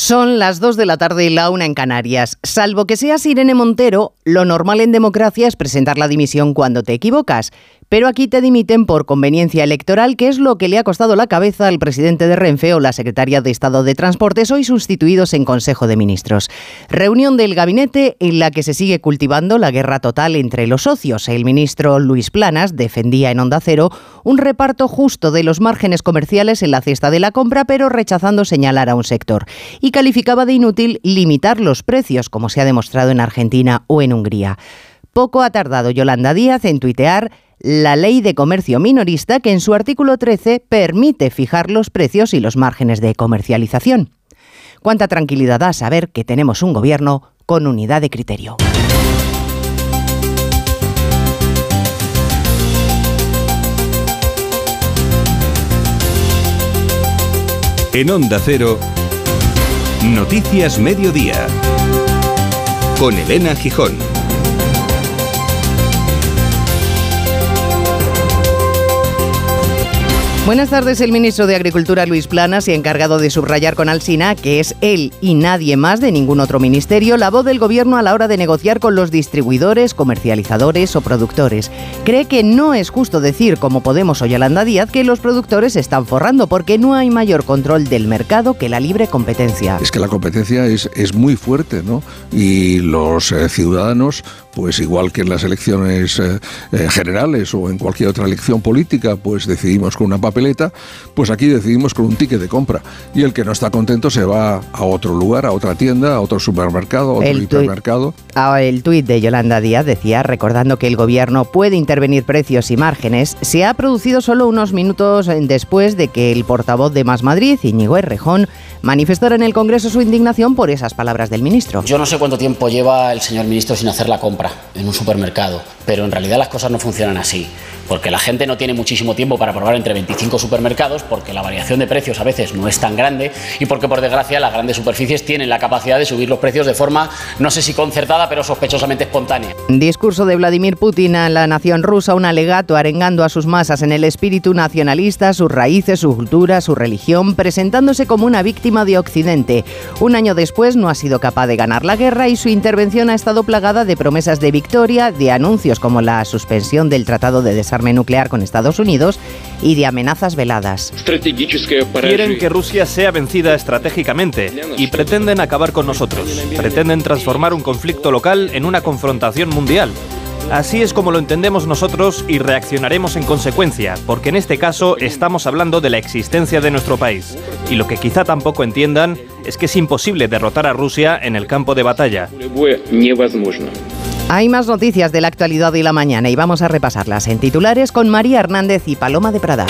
Son las 2 de la tarde y la una en Canarias. Salvo que seas Irene Montero, lo normal en democracia es presentar la dimisión cuando te equivocas. Pero aquí te dimiten por conveniencia electoral, que es lo que le ha costado la cabeza al presidente de Renfe o la secretaria de Estado de Transportes, hoy sustituidos en Consejo de Ministros. Reunión del gabinete en la que se sigue cultivando la guerra total entre los socios. El ministro Luis Planas defendía en Onda Cero un reparto justo de los márgenes comerciales en la cesta de la compra, pero rechazando señalar a un sector. Y calificaba de inútil limitar los precios, como se ha demostrado en Argentina o en Hungría. Poco ha tardado Yolanda Díaz en tuitear la ley de comercio minorista que en su artículo 13 permite fijar los precios y los márgenes de comercialización. Cuánta tranquilidad da saber que tenemos un gobierno con unidad de criterio. En Onda Cero, Noticias Mediodía, con Elena Gijón. Buenas tardes, el ministro de Agricultura Luis Planas y encargado de subrayar con Alsina que es él y nadie más de ningún otro ministerio la voz del gobierno a la hora de negociar con los distribuidores, comercializadores o productores. Cree que no es justo decir, como Podemos o Yolanda Díaz, que los productores están forrando porque no hay mayor control del mercado que la libre competencia. Es que la competencia es, es muy fuerte, ¿no? Y los eh, ciudadanos pues igual que en las elecciones eh, eh, generales o en cualquier otra elección política, pues decidimos con una papeleta, pues aquí decidimos con un ticket de compra. Y el que no está contento se va a otro lugar, a otra tienda, a otro supermercado, a otro El hipermercado. Ah, El tuit de Yolanda Díaz decía, recordando que el gobierno puede intervenir precios y márgenes, se ha producido solo unos minutos después de que el portavoz de Más Madrid, Íñigo Errejón, manifestara en el Congreso su indignación por esas palabras del ministro. Yo no sé cuánto tiempo lleva el señor ministro sin hacer la compra en un supermercado, pero en realidad las cosas no funcionan así, porque la gente no tiene muchísimo tiempo para probar entre 25 supermercados, porque la variación de precios a veces no es tan grande y porque por desgracia las grandes superficies tienen la capacidad de subir los precios de forma, no sé si concertada, pero sospechosamente espontánea. Discurso de Vladimir Putin a la nación rusa, un alegato arengando a sus masas en el espíritu nacionalista, sus raíces, su cultura, su religión, presentándose como una víctima de Occidente. Un año después no ha sido capaz de ganar la guerra y su intervención ha estado plagada de promesas de victoria, de anuncios como la suspensión del Tratado de Desarme Nuclear con Estados Unidos y de amenazas veladas. Quieren que Rusia sea vencida estratégicamente y pretenden acabar con nosotros. Pretenden transformar un conflicto local en una confrontación mundial. Así es como lo entendemos nosotros y reaccionaremos en consecuencia, porque en este caso estamos hablando de la existencia de nuestro país. Y lo que quizá tampoco entiendan es que es imposible derrotar a Rusia en el campo de batalla. Hay más noticias de la actualidad y la mañana y vamos a repasarlas en titulares con María Hernández y Paloma de Prada.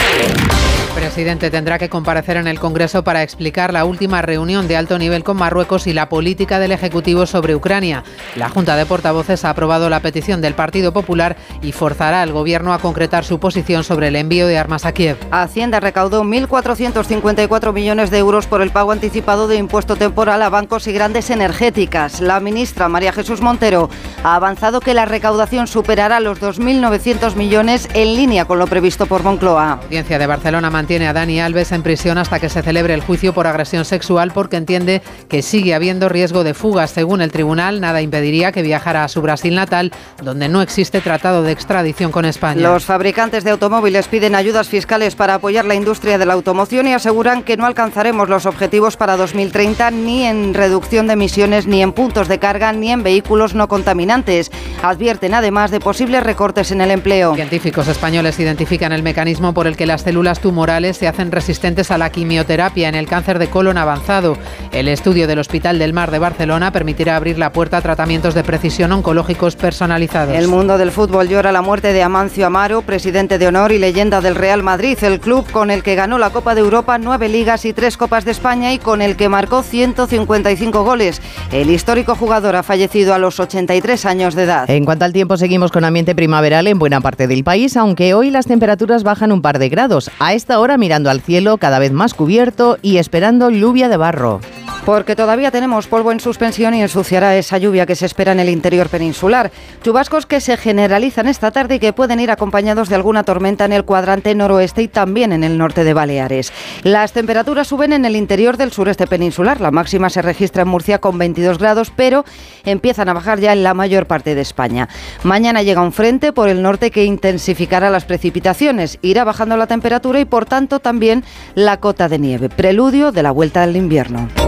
El presidente tendrá que comparecer en el Congreso para explicar la última reunión de alto nivel con Marruecos y la política del Ejecutivo sobre Ucrania. La Junta de Portavoces ha aprobado la petición del Partido Popular y forzará al Gobierno a concretar su posición sobre el envío de armas a Kiev. Hacienda recaudó 1.454 millones de euros por el pago anticipado de impuesto temporal a bancos y grandes energéticas. La ministra María Jesús Montero ha avanzado que la recaudación superará los 2.900 millones en línea con lo previsto por Moncloa. La audiencia de Barcelona mantiene a Dani Alves en prisión hasta que se celebre el juicio por agresión sexual porque entiende que sigue habiendo riesgo de fugas. Según el tribunal, nada impediría que viajara a su Brasil natal, donde no existe tratado de extradición con España. Los fabricantes de automóviles piden ayudas fiscales para apoyar la industria de la automoción y aseguran que no alcanzaremos los objetivos para 2030 ni en reducción de emisiones, ni en puntos de carga, ni en vehículos no contaminantes. Advierten además de posibles recortes en el empleo. Científicos españoles identifican el mecanismo por el que las células tumorales se hacen resistentes a la quimioterapia en el cáncer de colon avanzado. El estudio del Hospital del Mar de Barcelona permitirá abrir la puerta a tratamientos de precisión oncológicos personalizados. El mundo del fútbol llora la muerte de Amancio Amaro, presidente de honor y leyenda del Real Madrid, el club con el que ganó la Copa de Europa, nueve ligas y tres Copas de España y con el que marcó 155 goles. El histórico jugador ha fallecido a los 83 años de edad. En cuanto al tiempo, seguimos con ambiente primaveral en buena parte del país, aunque hoy las temperaturas bajan un par de grados. A esta hora mirando al cielo cada vez más cubierto y esperando lluvia de barro. Porque todavía tenemos polvo en suspensión y ensuciará esa lluvia que se espera en el interior peninsular. Chubascos que se generalizan esta tarde y que pueden ir acompañados de alguna tormenta en el cuadrante noroeste y también en el norte de Baleares. Las temperaturas suben en el interior del sureste peninsular. La máxima se registra en Murcia con 22 grados, pero empiezan a bajar ya en la mayor parte de España. Mañana llega un frente por el norte que intensificará las precipitaciones. Irá bajando la temperatura y por tanto también la cota de nieve. Preludio de la vuelta del invierno.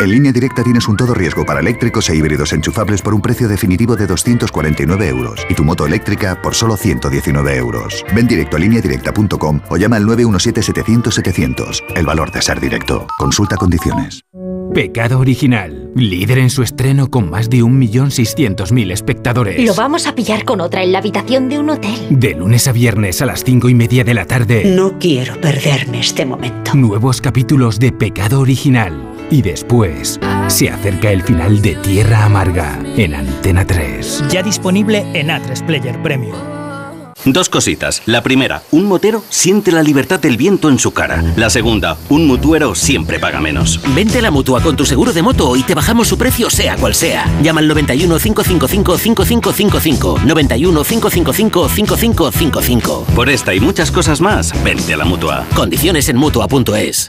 En línea directa tienes un todo riesgo para eléctricos e híbridos enchufables por un precio definitivo de 249 euros y tu moto eléctrica por solo 119 euros. Ven directo a lineadirecta.com o llama al 917-700-700. El valor de ser directo. Consulta condiciones. Pecado Original, líder en su estreno con más de 1.600.000 espectadores. Lo vamos a pillar con otra en la habitación de un hotel. De lunes a viernes a las 5 y media de la tarde. No quiero perderme este momento. Nuevos capítulos de Pecado Original. Y después se acerca el final de Tierra Amarga en Antena 3. Ya disponible en A3 Player Premium. Dos cositas. La primera, un motero siente la libertad del viento en su cara. La segunda, un mutuero siempre paga menos. Vente a la mutua con tu seguro de moto y te bajamos su precio sea cual sea. Llama al 91 555 5555. 91 555 5555. Por esta y muchas cosas más, vente a la mutua. Condiciones en mutua.es.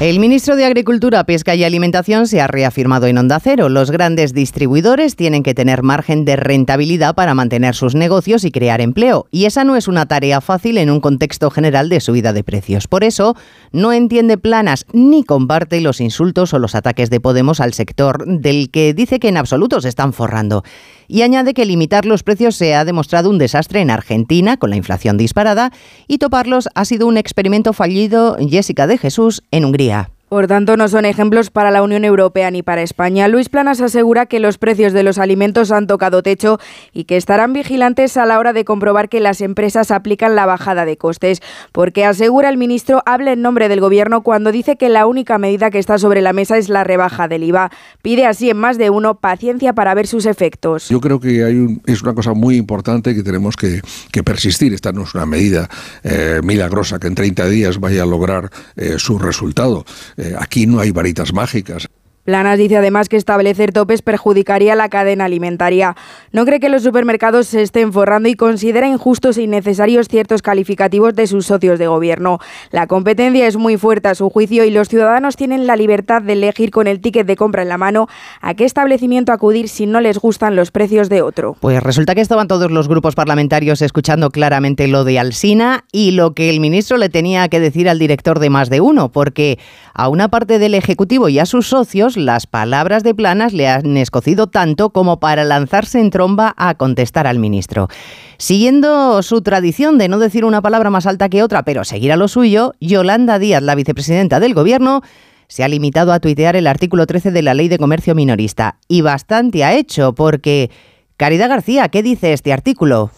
El ministro de Agricultura, Pesca y Alimentación se ha reafirmado en Onda Cero. Los grandes distribuidores tienen que tener margen de rentabilidad para mantener sus negocios y crear empleo. Y esa no es una tarea fácil en un contexto general de subida de precios. Por eso, no entiende planas ni comparte los insultos o los ataques de Podemos al sector del que dice que en absoluto se están forrando. Y añade que limitar los precios se ha demostrado un desastre en Argentina, con la inflación disparada, y toparlos ha sido un experimento fallido, Jessica de Jesús, en Hungría. Por tanto, no son ejemplos para la Unión Europea ni para España. Luis Planas asegura que los precios de los alimentos han tocado techo y que estarán vigilantes a la hora de comprobar que las empresas aplican la bajada de costes, porque asegura el ministro habla en nombre del Gobierno cuando dice que la única medida que está sobre la mesa es la rebaja del IVA. Pide así en más de uno paciencia para ver sus efectos. Yo creo que hay es una cosa muy importante que tenemos que, persistir. Esta no es una medida eh, milagrosa que en 30 días vaya a lograr eh, su resultado. Eh, aquí no hay varitas mágicas. Planas dice además que establecer topes perjudicaría la cadena alimentaria. No cree que los supermercados se estén forrando y considera injustos e innecesarios ciertos calificativos de sus socios de gobierno. La competencia es muy fuerte a su juicio y los ciudadanos tienen la libertad de elegir con el ticket de compra en la mano a qué establecimiento acudir si no les gustan los precios de otro. Pues resulta que estaban todos los grupos parlamentarios escuchando claramente lo de Alsina y lo que el ministro le tenía que decir al director de más de uno, porque a una parte del Ejecutivo y a sus socios las palabras de Planas le han escocido tanto como para lanzarse en tromba a contestar al ministro. Siguiendo su tradición de no decir una palabra más alta que otra, pero seguir a lo suyo, Yolanda Díaz, la vicepresidenta del Gobierno, se ha limitado a tuitear el artículo 13 de la Ley de Comercio Minorista. Y bastante ha hecho, porque... Caridad García, ¿qué dice este artículo?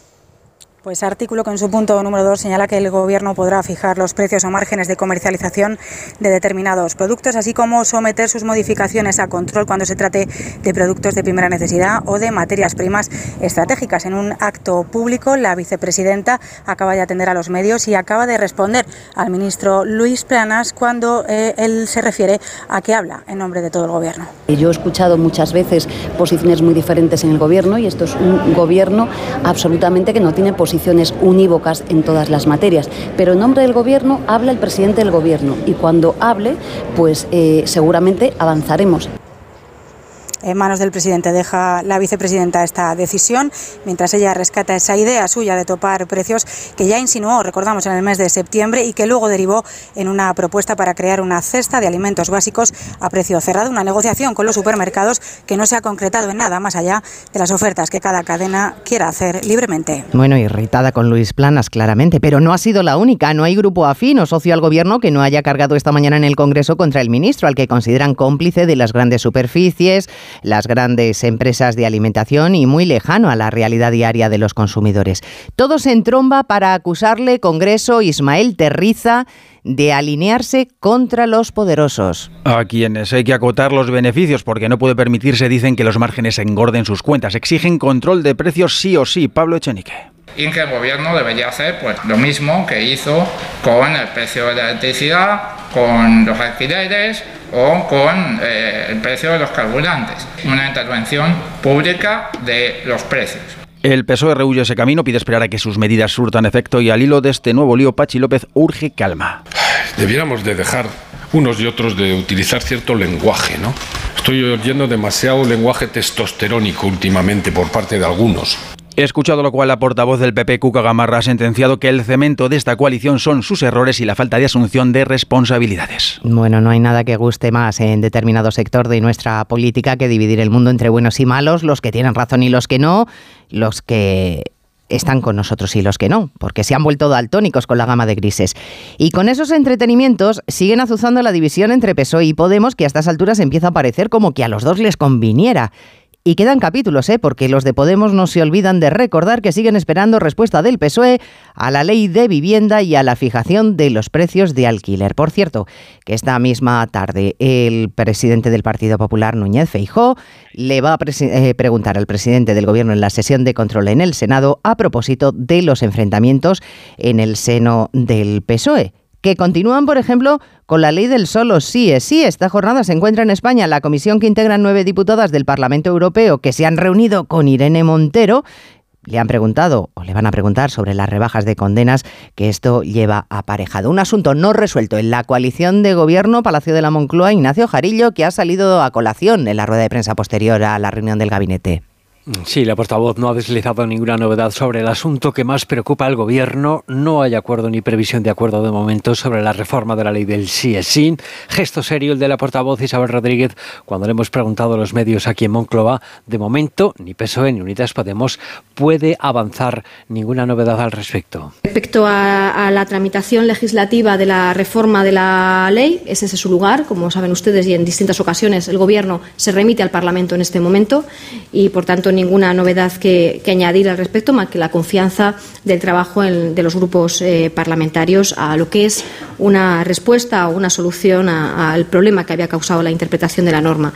Pues artículo que en su punto número 2 señala que el Gobierno podrá fijar los precios o márgenes de comercialización de determinados productos, así como someter sus modificaciones a control cuando se trate de productos de primera necesidad o de materias primas estratégicas. En un acto público, la vicepresidenta acaba de atender a los medios y acaba de responder al ministro Luis Planas cuando eh, él se refiere a que habla en nombre de todo el Gobierno. Yo he escuchado muchas veces posiciones muy diferentes en el Gobierno y esto es un Gobierno absolutamente que no tiene posiciones posiciones unívocas en todas las materias, pero en nombre del Gobierno habla el presidente del Gobierno y cuando hable, pues eh, seguramente avanzaremos. En manos del presidente. Deja la vicepresidenta esta decisión mientras ella rescata esa idea suya de topar precios que ya insinuó, recordamos, en el mes de septiembre y que luego derivó en una propuesta para crear una cesta de alimentos básicos a precio cerrado, una negociación con los supermercados que no se ha concretado en nada más allá de las ofertas que cada cadena quiera hacer libremente. Bueno, irritada con Luis Planas, claramente, pero no ha sido la única. No hay grupo afín o socio al gobierno que no haya cargado esta mañana en el Congreso contra el ministro, al que consideran cómplice de las grandes superficies, las grandes empresas de alimentación y muy lejano a la realidad diaria de los consumidores. Todos en tromba para acusarle, Congreso, Ismael Terriza, de alinearse contra los poderosos. A quienes hay que acotar los beneficios porque no puede permitirse, dicen que los márgenes engorden sus cuentas. Exigen control de precios sí o sí. Pablo Echenique y que el gobierno debería hacer pues lo mismo que hizo con el precio de la electricidad, con los alquileres o con eh, el precio de los carburantes. Una intervención pública de los precios. El PSOE rehuye ese camino, pide esperar a que sus medidas surtan efecto y al hilo de este nuevo lío, Pachi López urge calma. Debiéramos de dejar unos y otros de utilizar cierto lenguaje, ¿no? Estoy oyendo demasiado lenguaje testosterónico últimamente por parte de algunos. He escuchado lo cual la portavoz del PP, Cuca Gamarra, ha sentenciado que el cemento de esta coalición son sus errores y la falta de asunción de responsabilidades. Bueno, no hay nada que guste más en determinado sector de nuestra política que dividir el mundo entre buenos y malos, los que tienen razón y los que no, los que están con nosotros y los que no, porque se han vuelto daltónicos con la gama de grises. Y con esos entretenimientos siguen azuzando la división entre PSOE y Podemos, que a estas alturas empieza a parecer como que a los dos les conviniera. Y quedan capítulos, ¿eh? porque los de Podemos no se olvidan de recordar que siguen esperando respuesta del PSOE a la ley de vivienda y a la fijación de los precios de alquiler. Por cierto, que esta misma tarde el presidente del Partido Popular, Núñez Feijó, le va a eh, preguntar al presidente del Gobierno en la sesión de control en el Senado a propósito de los enfrentamientos en el seno del PSOE que continúan, por ejemplo, con la ley del solo sí es sí. Esta jornada se encuentra en España la comisión que integran nueve diputadas del Parlamento Europeo que se han reunido con Irene Montero. Le han preguntado o le van a preguntar sobre las rebajas de condenas que esto lleva aparejado. Un asunto no resuelto en la coalición de gobierno Palacio de la Moncloa, Ignacio Jarillo, que ha salido a colación en la rueda de prensa posterior a la reunión del gabinete. Sí, la portavoz no ha deslizado ninguna novedad sobre el asunto que más preocupa al gobierno. No hay acuerdo ni previsión de acuerdo de momento sobre la reforma de la ley del sí. Gesto serio el de la portavoz Isabel Rodríguez cuando le hemos preguntado a los medios aquí en Moncloa. De momento, ni PSOE ni Unidas Podemos puede avanzar ninguna novedad al respecto. Respecto a la tramitación legislativa de la reforma de la ley, ese es su lugar. Como saben ustedes y en distintas ocasiones el gobierno se remite al Parlamento en este momento y, por tanto, ninguna novedad que, añadir al respecto, más que la confianza del trabajo de los grupos eh, parlamentarios a lo que es una respuesta o una solución al problema que había causado la interpretación de la norma.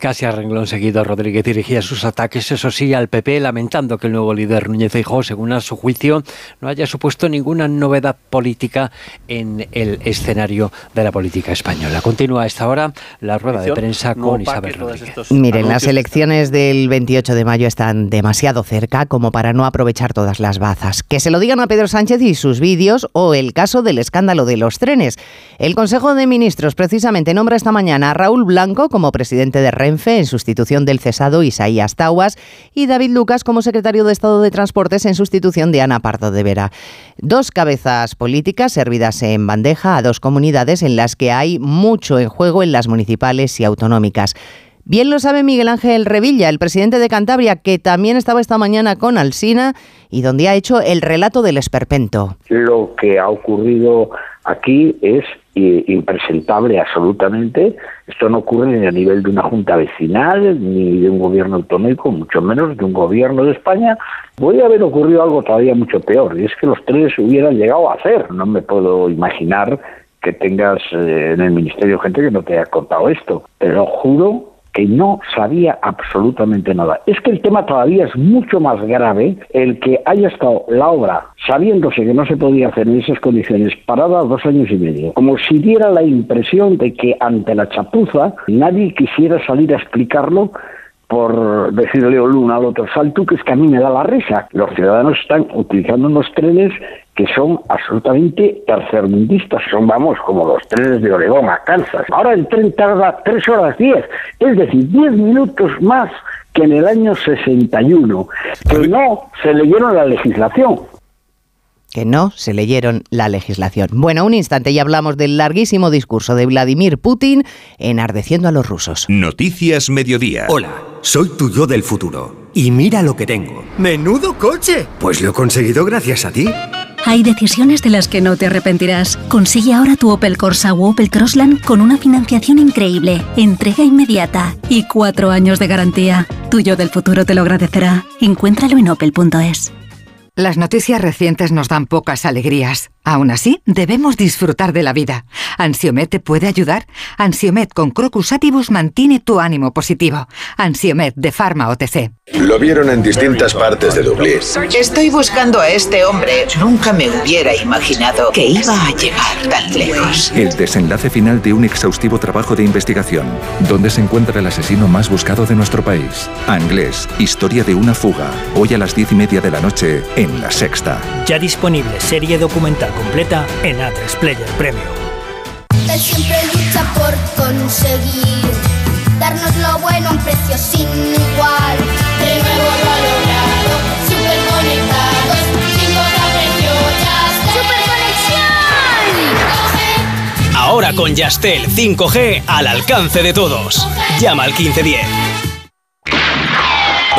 Casi a renglón seguido, Rodríguez dirigía sus ataques, eso sí, al PP, lamentando que el nuevo líder Núñez Feijóo, según a su juicio, no haya supuesto ninguna novedad política en el escenario de la política española. Continúa a esta hora la rueda de prensa con Isabel Rodríguez. Miren, las elecciones del 28 de mayo están demasiado cerca como para no aprovechar todas las bazas. Que se lo digan a Pedro Sánchez y sus vídeos o el caso del escándalo de los trenes. El Consejo de Ministros precisamente nombra esta mañana a Raúl Blanco como presidente de Renfe en sustitución del cesado Isaías Taguas y David Lucas como secretario de Estado de Transportes en sustitución de Ana Pardo de Vera. Dos cabezas políticas servidas en bandeja a dos comunidades en las que hay mucho en juego en las municipales y autonómicas. Bien lo sabe Miguel Ángel Revilla, el presidente de Cantabria, que también estaba esta mañana con Alsina y donde ha hecho el relato del esperpento. Lo que ha ocurrido aquí es impresentable absolutamente. Esto no ocurre ni a nivel de una junta vecinal, ni de un gobierno autonómico, mucho menos de un gobierno de España. Puede haber ocurrido algo todavía mucho peor, y es que los tres hubieran llegado a hacer. No me puedo imaginar que tengas eh, en el ministerio gente que no te haya contado esto, pero juro que no sabía absolutamente nada. Es que el tema todavía es mucho más grave el que haya estado la obra sabiéndose que no se podía hacer en esas condiciones parada dos años y medio, como si diera la impresión de que ante la chapuza nadie quisiera salir a explicarlo por decirle Luna al otro salto, que es que a mí me da la risa. Los ciudadanos están utilizando unos trenes que son absolutamente tercermundistas, son, vamos, como los trenes de Oregón a Kansas. Ahora el tren tarda 3 horas 10, es decir, 10 minutos más que en el año 61, que no se leyeron la legislación que no se leyeron la legislación. Bueno, un instante y hablamos del larguísimo discurso de Vladimir Putin enardeciendo a los rusos. Noticias Mediodía. Hola, soy tu yo del futuro. Y mira lo que tengo. ¡Menudo coche! Pues lo he conseguido gracias a ti. Hay decisiones de las que no te arrepentirás. Consigue ahora tu Opel Corsa o Opel Crossland con una financiación increíble, entrega inmediata y cuatro años de garantía. Tuyo del futuro te lo agradecerá. Encuéntralo en opel.es. Las noticias recientes nos dan pocas alegrías. Aún así, debemos disfrutar de la vida. ¿Ansiomet te puede ayudar? Ansiomet con Crocus Atibus mantiene tu ánimo positivo. Ansiomet de Pharma OTC. Lo vieron en distintas partes de Dublín. Estoy buscando a este hombre. Nunca me hubiera imaginado que iba a llegar tan lejos. El desenlace final de un exhaustivo trabajo de investigación. ¿Dónde se encuentra el asesino más buscado de nuestro país? Anglés, historia de una fuga. Hoy a las diez y media de la noche en La Sexta. Ya disponible serie documental completa en A3 Player Premium. Él siempre lucha por conseguir darnos lo bueno a un precio sin igual. De nuevo lo ha logrado, super conectados, sin precio, ¡Super Ahora con Yastel 5G al alcance de todos. Llama al 1510.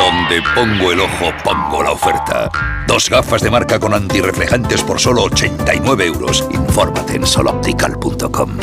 Donde pongo el ojo, pongo la oferta. Dos gafas de marca con antirreflejantes por solo 89 euros. Infórmate en soloptical.com.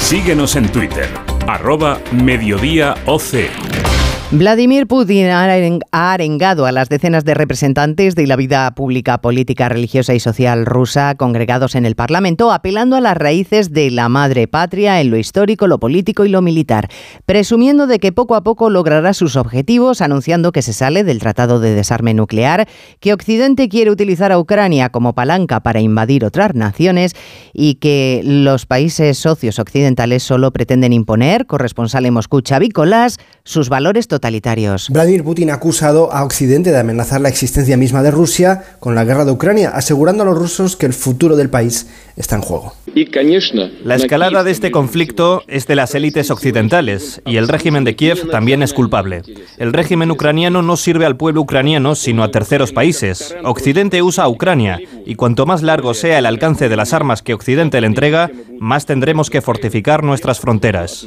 Síguenos en Twitter, arroba mediodíaoc. Vladimir Putin ha arengado a las decenas de representantes de la vida pública, política, religiosa y social rusa congregados en el Parlamento, apelando a las raíces de la madre patria en lo histórico, lo político y lo militar, presumiendo de que poco a poco logrará sus objetivos, anunciando que se sale del Tratado de Desarme Nuclear, que Occidente quiere utilizar a Ucrania como palanca para invadir otras naciones y que los países socios occidentales solo pretenden imponer, corresponsal en Moscú sus valores totales Vladimir Putin ha acusado a Occidente de amenazar la existencia misma de Rusia con la guerra de Ucrania, asegurando a los rusos que el futuro del país está en juego. La escalada de este conflicto es de las élites occidentales y el régimen de Kiev también es culpable. El régimen ucraniano no sirve al pueblo ucraniano sino a terceros países. Occidente usa a Ucrania y cuanto más largo sea el alcance de las armas que Occidente le entrega, más tendremos que fortificar nuestras fronteras.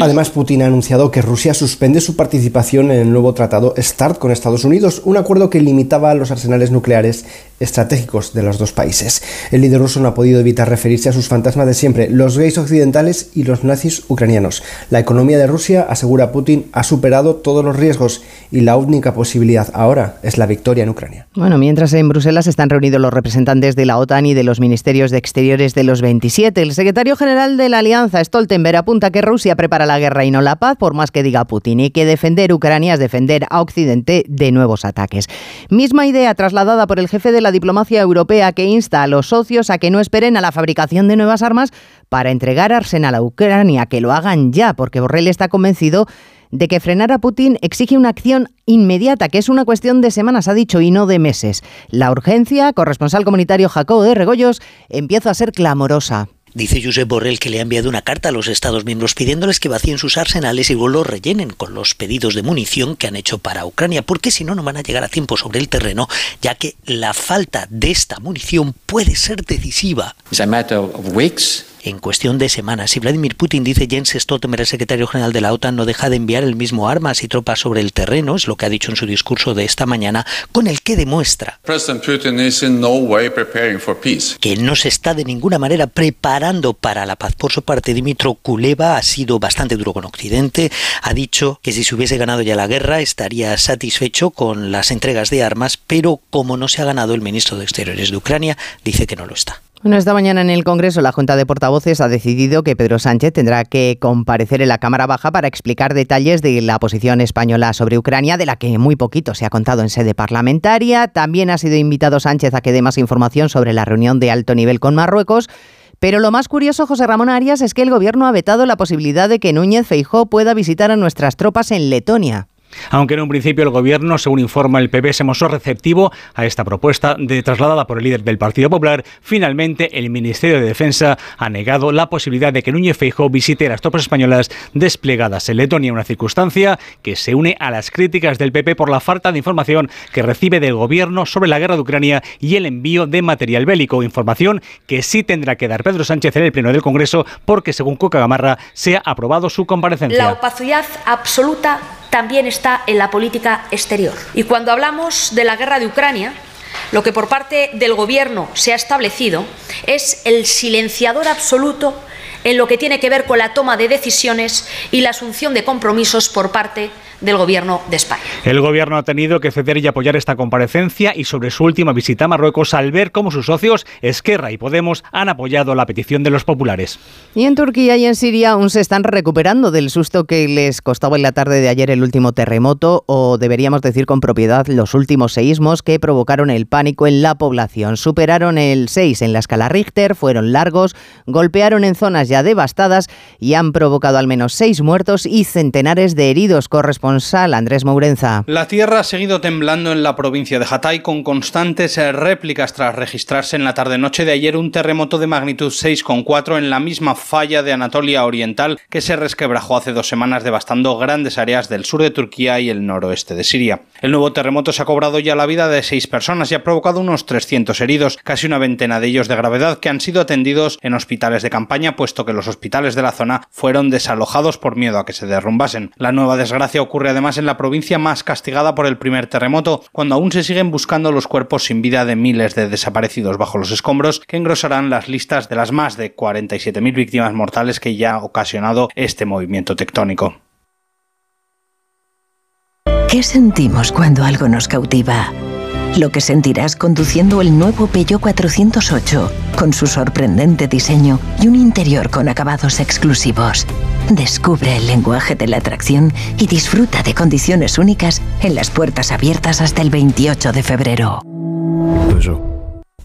Además, Putin ha anunciado que Rusia suspende su participación en el nuevo tratado START con Estados Unidos, un acuerdo que limitaba los arsenales nucleares estratégicos de los dos países. El líder ruso no ha podido evitar referirse a sus fantasmas de siempre, los gays occidentales y los nazis ucranianos. La economía de Rusia, asegura Putin, ha superado todos los riesgos y la única posibilidad ahora es la victoria en Ucrania. Bueno, mientras en Bruselas están reunidos los representantes de la OTAN y de los ministerios de Exteriores de los 27, el secretario general de la Alianza, Stoltenberg, apunta que Rusia prepara la guerra y no la paz, por más que diga Putin, y que defender Ucrania es defender a Occidente de nuevos ataques. Misma idea trasladada por el jefe de la diplomacia europea que insta a los socios a que no esperen a la fabricación de nuevas armas para entregar arsenal a Ucrania, que lo hagan ya, porque Borrell está convencido de que frenar a Putin exige una acción inmediata, que es una cuestión de semanas, ha dicho, y no de meses. La urgencia, corresponsal comunitario Jacobo de Regoyos, empieza a ser clamorosa. Dice Josep Borrell que le ha enviado una carta a los Estados miembros pidiéndoles que vacíen sus arsenales y lo rellenen con los pedidos de munición que han hecho para Ucrania, porque si no, no van a llegar a tiempo sobre el terreno, ya que la falta de esta munición puede ser decisiva en cuestión de semanas. Si Vladimir Putin, dice Jens Stoltenberg, el secretario general de la OTAN, no deja de enviar el mismo armas y tropas sobre el terreno, es lo que ha dicho en su discurso de esta mañana, con el que demuestra que no se está de ninguna manera preparando para la paz. Por su parte, Dimitro Kuleva ha sido bastante duro con Occidente, ha dicho que si se hubiese ganado ya la guerra estaría satisfecho con las entregas de armas, pero como no se ha ganado el ministro de Exteriores de Ucrania, dice que no lo está. Bueno, esta mañana en el Congreso la Junta de Portavoces ha decidido que Pedro Sánchez tendrá que comparecer en la Cámara Baja para explicar detalles de la posición española sobre Ucrania, de la que muy poquito se ha contado en sede parlamentaria. También ha sido invitado Sánchez a que dé más información sobre la reunión de alto nivel con Marruecos Pero lo más curioso, José Ramón Arias, es que el gobierno ha vetado la posibilidad de que Núñez Feijó pueda visitar a nuestras tropas en Letonia. Aunque en un principio el gobierno, según informa el PP, se mostró receptivo a esta propuesta de, trasladada por el líder del Partido Popular, finalmente el Ministerio de Defensa ha negado la posibilidad de que Núñez Feijóo visite las tropas españolas desplegadas en Letonia, una circunstancia que se une a las críticas del PP por la falta de información que recibe del gobierno sobre la guerra de Ucrania y el envío de material bélico, información que sí tendrá que dar Pedro Sánchez en el Pleno del Congreso porque, según Coca Gamarra, se ha aprobado su comparecencia. La opacidad absoluta también está en la política exterior. Y cuando hablamos de la guerra de Ucrania, lo que por parte del Gobierno se ha establecido es el silenciador absoluto en lo que tiene que ver con la toma de decisiones y la asunción de compromisos por parte del Gobierno de España. El Gobierno ha tenido que ceder y apoyar esta comparecencia y sobre su última visita a Marruecos al ver cómo sus socios Esquerra y Podemos han apoyado la petición de los populares. Y en Turquía y en Siria aún se están recuperando del susto que les costaba en la tarde de ayer el último terremoto o deberíamos decir con propiedad los últimos seísmos que provocaron el pánico en la población. Superaron el 6 en la escala Richter, fueron largos, golpearon en zonas ya devastadas y han provocado al menos seis muertos y centenares de heridos correspondientes La tierra ha seguido temblando en la provincia de Hatay con constantes réplicas tras registrarse en la tarde-noche de ayer un terremoto de magnitud 6,4 en la misma falla de Anatolia Oriental que se resquebrajó hace dos semanas devastando grandes áreas del sur de Turquía y el noroeste de Siria. El nuevo terremoto se ha cobrado ya la vida de seis personas y ha provocado unos 300 heridos, casi una veintena de ellos de gravedad que han sido atendidos en hospitales de campaña puesto que los hospitales de la zona fueron desalojados por miedo a que se derrumbasen. La nueva desgracia ocurre además en la provincia más castigada por el primer terremoto, cuando aún se siguen buscando los cuerpos sin vida de miles de desaparecidos bajo los escombros, que engrosarán las listas de las más de 47.000 víctimas mortales que ya ha ocasionado este movimiento tectónico. ¿Qué sentimos cuando algo nos cautiva? Lo que sentirás conduciendo el nuevo Peugeot 408, con su sorprendente diseño y un interior con acabados exclusivos. Descubre el lenguaje de la atracción y disfruta de condiciones únicas en las puertas abiertas hasta el 28 de febrero.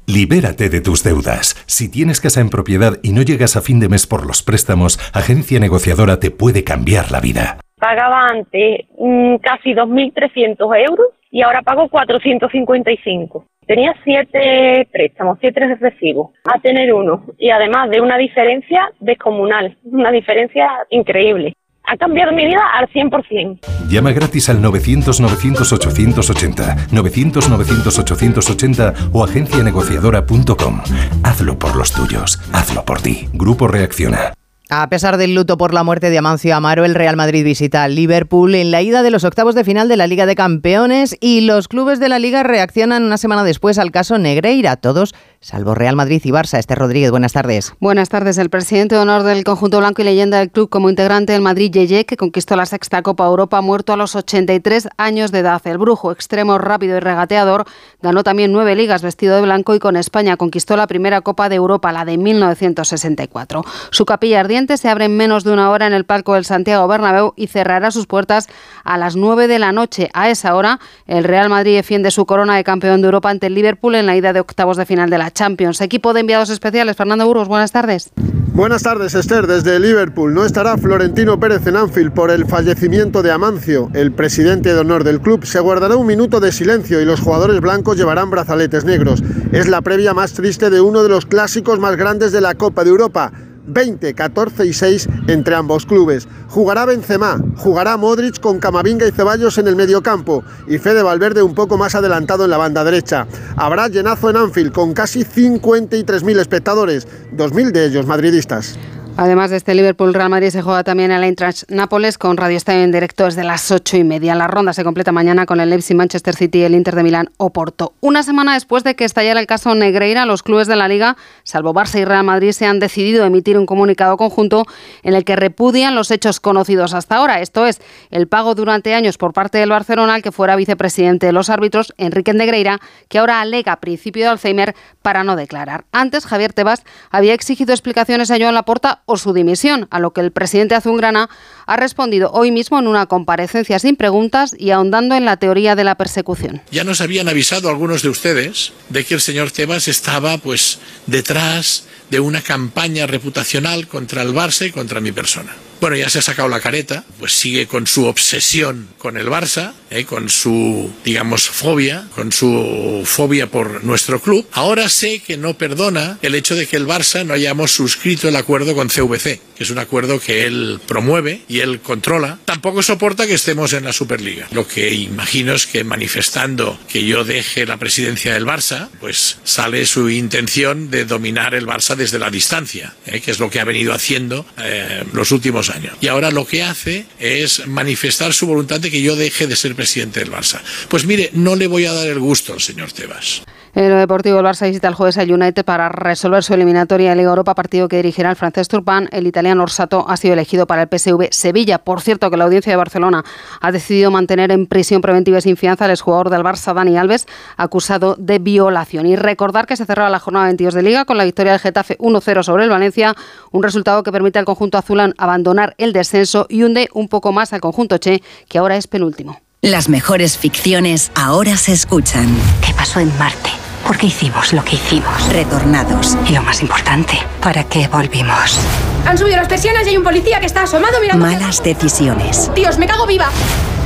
Libérate de tus deudas. Si tienes casa en propiedad y no llegas a fin de mes por los préstamos, Agencia Negociadora te puede cambiar la vida. Pagaba antes mm, casi 2.300 euros y ahora pago 455. Tenía siete préstamos, siete recibos, a tener uno. Y además de una diferencia descomunal, una diferencia increíble. Ha cambiado mi vida al 100%. Llama gratis al 900-900-880, 900-900-880 o agencianegociadora.com. Hazlo por los tuyos, hazlo por ti. Grupo Reacciona. A pesar del luto por la muerte de Amancio Amaro, el Real Madrid visita Liverpool en la ida de los octavos de final de la Liga de Campeones y los clubes de la Liga reaccionan una semana después al caso Negreira. Todos salvo Real Madrid y Barça. Esther Rodríguez, buenas tardes. Buenas tardes. El presidente de honor del conjunto blanco y leyenda del club como integrante del Madrid, Yeye, que conquistó la sexta Copa Europa, muerto a los 83 años de edad. El brujo, extremo rápido y regateador, ganó también nueve ligas vestido de blanco y con España conquistó la primera Copa de Europa, la de 1964. Su capilla ardiente se abre en menos de una hora en el palco del Santiago Bernabéu y cerrará sus puertas a las 9 de la noche. A esa hora, el Real Madrid defiende su corona de campeón de Europa ante el Liverpool en la ida de octavos de final de la Champions. Equipo de enviados especiales, Fernando Burgos, buenas tardes. Buenas tardes, Esther. Desde Liverpool no estará Florentino Pérez en Anfield por el fallecimiento de Amancio. El presidente de honor del club se guardará un minuto de silencio y los jugadores blancos llevarán brazaletes negros. Es la previa más triste de uno de los clásicos más grandes de la Copa de Europa. 20, 14 y 6 entre ambos clubes. Jugará Benzema, jugará Modric con Camavinga y Ceballos en el mediocampo y Fede Valverde un poco más adelantado en la banda derecha. Habrá llenazo en Anfield con casi 53.000 espectadores, 2.000 de ellos madridistas. Además de este Liverpool Real Madrid se juega también el Eintracht Nápoles con Radio Estadio en directo desde las ocho y media. La ronda se completa mañana con el Leipzig, Manchester City, el Inter de Milán o Porto. Una semana después de que estallara el caso Negreira, los clubes de la Liga, salvo Barça y Real Madrid, se han decidido emitir un comunicado conjunto en el que repudian los hechos conocidos hasta ahora. Esto es, el pago durante años por parte del Barcelona al que fuera vicepresidente de los árbitros, Enrique Negreira, que ahora alega principio de Alzheimer para no declarar. Antes, Javier Tebas había exigido explicaciones a Joan Laporta o su dimisión, a lo que el presidente azulgrana ha respondido hoy mismo en una comparecencia sin preguntas y ahondando en la teoría de la persecución. Ya nos habían avisado algunos de ustedes de que el señor Tebas estaba pues detrás de una campaña reputacional contra el Barça y contra mi persona. Bueno, ya se ha sacado la careta, pues sigue con su obsesión con el Barça, ¿eh? con su, digamos, fobia, con su fobia por nuestro club. Ahora sé que no perdona el hecho de que el Barça no hayamos suscrito el acuerdo con CVC, que es un acuerdo que él promueve y él controla. Tampoco soporta que estemos en la Superliga. Lo que imagino es que manifestando que yo deje la presidencia del Barça, pues sale su intención de dominar el Barça desde la distancia, ¿eh? que es lo que ha venido haciendo eh, los últimos Y ahora lo que hace es manifestar su voluntad de que yo deje de ser presidente del Barça. Pues mire, no le voy a dar el gusto al señor Tebas. En lo deportivo, el Barça visita el jueves al United para resolver su eliminatoria de Liga Europa, partido que dirigirá el francés Turpin. El italiano Orsato ha sido elegido para el PSV Sevilla. Por cierto, que la audiencia de Barcelona ha decidido mantener en prisión preventiva y sin fianza al exjugador del Barça, Dani Alves, acusado de violación. Y recordar que se cerraba la jornada 22 de Liga con la victoria del Getafe 1-0 sobre el Valencia, un resultado que permite al conjunto azulán abandonar el descenso y hunde un poco más al conjunto Che, que ahora es penúltimo. Las mejores ficciones ahora se escuchan. ¿Qué pasó en Marte? ¿Por qué hicimos lo que hicimos? Retornados. Y lo más importante, ¿para qué volvimos? Han subido las persianas y hay un policía que está asomado mirando. Malas decisiones. Dios, me cago viva.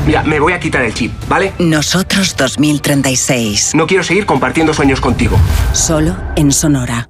Mira, me voy a quitar el chip, ¿vale? Nosotros 2036. No quiero seguir compartiendo sueños contigo. Solo en Sonora.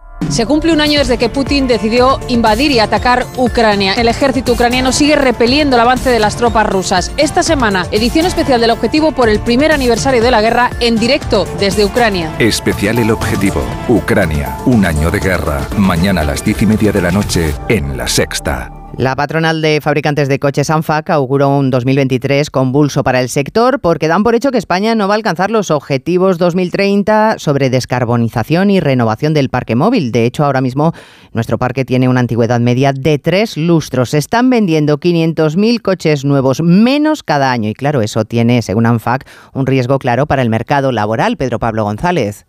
Se cumple un año desde que Putin decidió invadir y atacar Ucrania. El ejército ucraniano sigue repeliendo el avance de las tropas rusas. Esta semana, edición especial del objetivo por el primer aniversario de la guerra en directo desde Ucrania. Especial el objetivo. Ucrania. Un año de guerra. Mañana a las diez y media de la noche en La Sexta. La patronal de fabricantes de coches ANFAC auguró un 2023 convulso para el sector porque dan por hecho que España no va a alcanzar los objetivos 2030 sobre descarbonización y renovación del parque móvil. De hecho, ahora mismo nuestro parque tiene una antigüedad media de tres lustros. Se están vendiendo 500.000 coches nuevos menos cada año y claro, eso tiene, según ANFAC, un riesgo claro para el mercado laboral. Pedro Pablo González.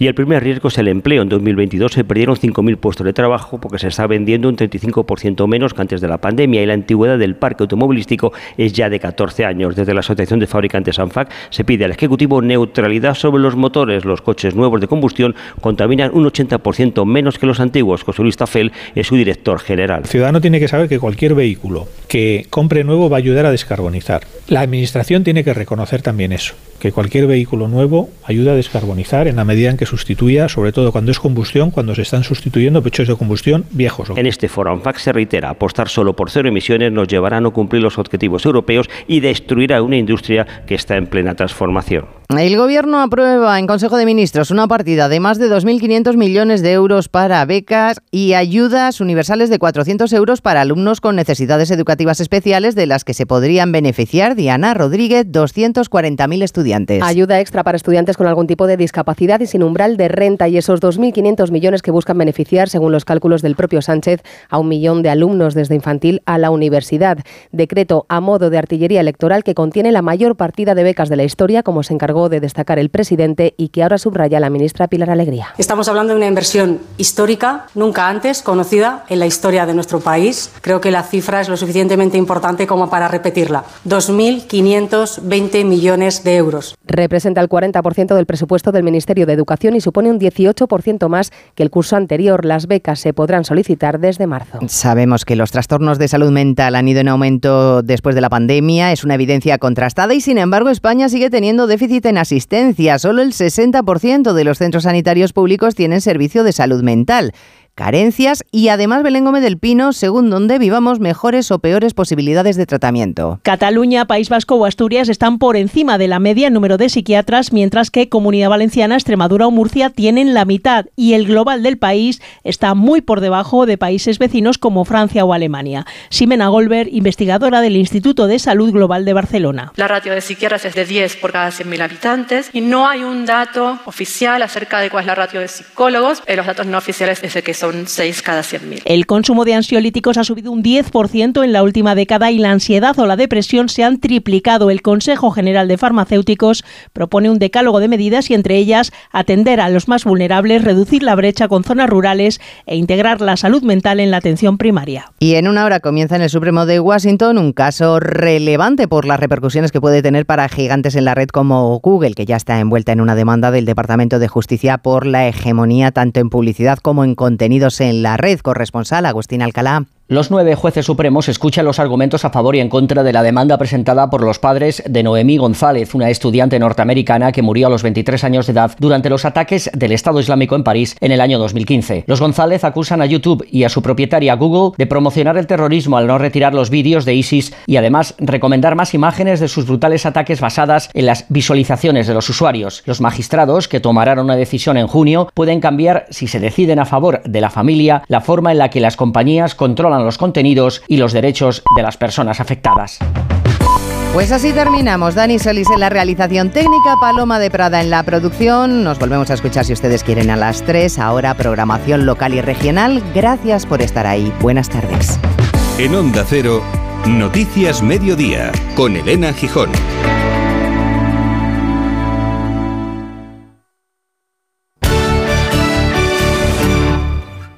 Y el primer riesgo es el empleo. En 2022 se perdieron 5.000 puestos de trabajo porque se está vendiendo un 35% menos que antes de la pandemia y la antigüedad del parque automovilístico es ya de 14 años. Desde la Asociación de Fabricantes ANFAC se pide al Ejecutivo neutralidad sobre los motores. Los coches nuevos de combustión contaminan un 80% menos que los antiguos. José Luis Tafel es su director general. El ciudadano tiene que saber que cualquier vehículo que compre nuevo va a ayudar a descarbonizar. La Administración tiene que reconocer también eso, que cualquier vehículo nuevo ayuda a descarbonizar en la medida en que sustituya, sobre todo cuando es combustión, cuando se están sustituyendo pechos de combustión viejos. En este foro ANFAC se reitera, apostar solo por cero emisiones nos llevará a no cumplir los objetivos europeos y destruirá una industria que está en plena transformación. El Gobierno aprueba en Consejo de Ministros una partida de más de 2.500 millones de euros para becas y ayudas universales de 400 euros para alumnos con necesidades educativas especiales de las que se podrían beneficiar, Diana Rodríguez, 240.000 estudiantes. Ayuda extra para estudiantes con algún tipo de discapacidad y sin umbral de renta y esos 2.500 millones que buscan beneficiar, según los cálculos del propio Sánchez, a un millón de alumnos desde infantil a la universidad. Decreto a modo de artillería electoral que contiene la mayor partida de becas de la historia, como se encargó de destacar el presidente y que ahora subraya la ministra Pilar Alegría. Estamos hablando de una inversión histórica, nunca antes conocida en la historia de nuestro país. Creo que la cifra es lo suficientemente importante como para repetirla. 2.520 millones de euros. Representa el 40% del presupuesto del Ministerio de Educación y supone un 18% más que el curso anterior. Las becas se podrán solicitar desde marzo. Sabemos que los trastornos de salud mental han ido en aumento después de la pandemia, es una evidencia contrastada y sin embargo España sigue teniendo déficit en asistencia. Solo el 60% de los centros sanitarios públicos tienen servicio de salud mental. Carencias y además Belén Gómez del Pino, según donde vivamos, mejores o peores posibilidades de tratamiento. Cataluña, País Vasco o Asturias están por encima de la media en número de psiquiatras, mientras que Comunidad Valenciana, Extremadura o Murcia tienen la mitad y el global del país está muy por debajo de países vecinos como Francia o Alemania. Ximena Golber, investigadora del Instituto de Salud Global de Barcelona. La ratio de psiquiatras es de 10 por cada 100.000 habitantes y no hay un dato oficial acerca de cuál es la ratio de psicólogos. En los datos no oficiales es de que son 6 cada 100.000. El consumo de ansiolíticos ha subido un 10% en la última década y la ansiedad o la depresión se han triplicado. El Consejo General de Farmacéuticos propone un decálogo de medidas y entre ellas atender a los más vulnerables, reducir la brecha con zonas rurales e integrar la salud mental en la atención primaria. Y en una hora comienza en el Supremo de Washington un caso relevante por las repercusiones que puede tener para gigantes en la red como Google, que ya está envuelta en una demanda del Departamento de Justicia por la hegemonía tanto en publicidad como en contenidos en la red. Corresponsal Agustín Alcalá. Los nueve jueces supremos escuchan los argumentos a favor y en contra de la demanda presentada por los padres de Noemí González, una estudiante norteamericana que murió a los 23 años de edad durante los ataques del Estado Islámico en París en el año 2015. Los González acusan a YouTube y a su propietaria Google de promocionar el terrorismo al no retirar los vídeos de ISIS y además recomendar más imágenes de sus brutales ataques basadas en las visualizaciones de los usuarios. Los magistrados, que tomarán una decisión en junio, pueden cambiar, si se deciden a favor de la familia, la forma en la que las compañías controlan los contenidos y los derechos de las personas afectadas. Pues así terminamos. Dani Solís en la realización técnica, Paloma de Prada en la producción. Nos volvemos a escuchar si ustedes quieren a las 3. Ahora programación local y regional. Gracias por estar ahí. Buenas tardes. En Onda Cero, Noticias Mediodía, con Elena Gijón.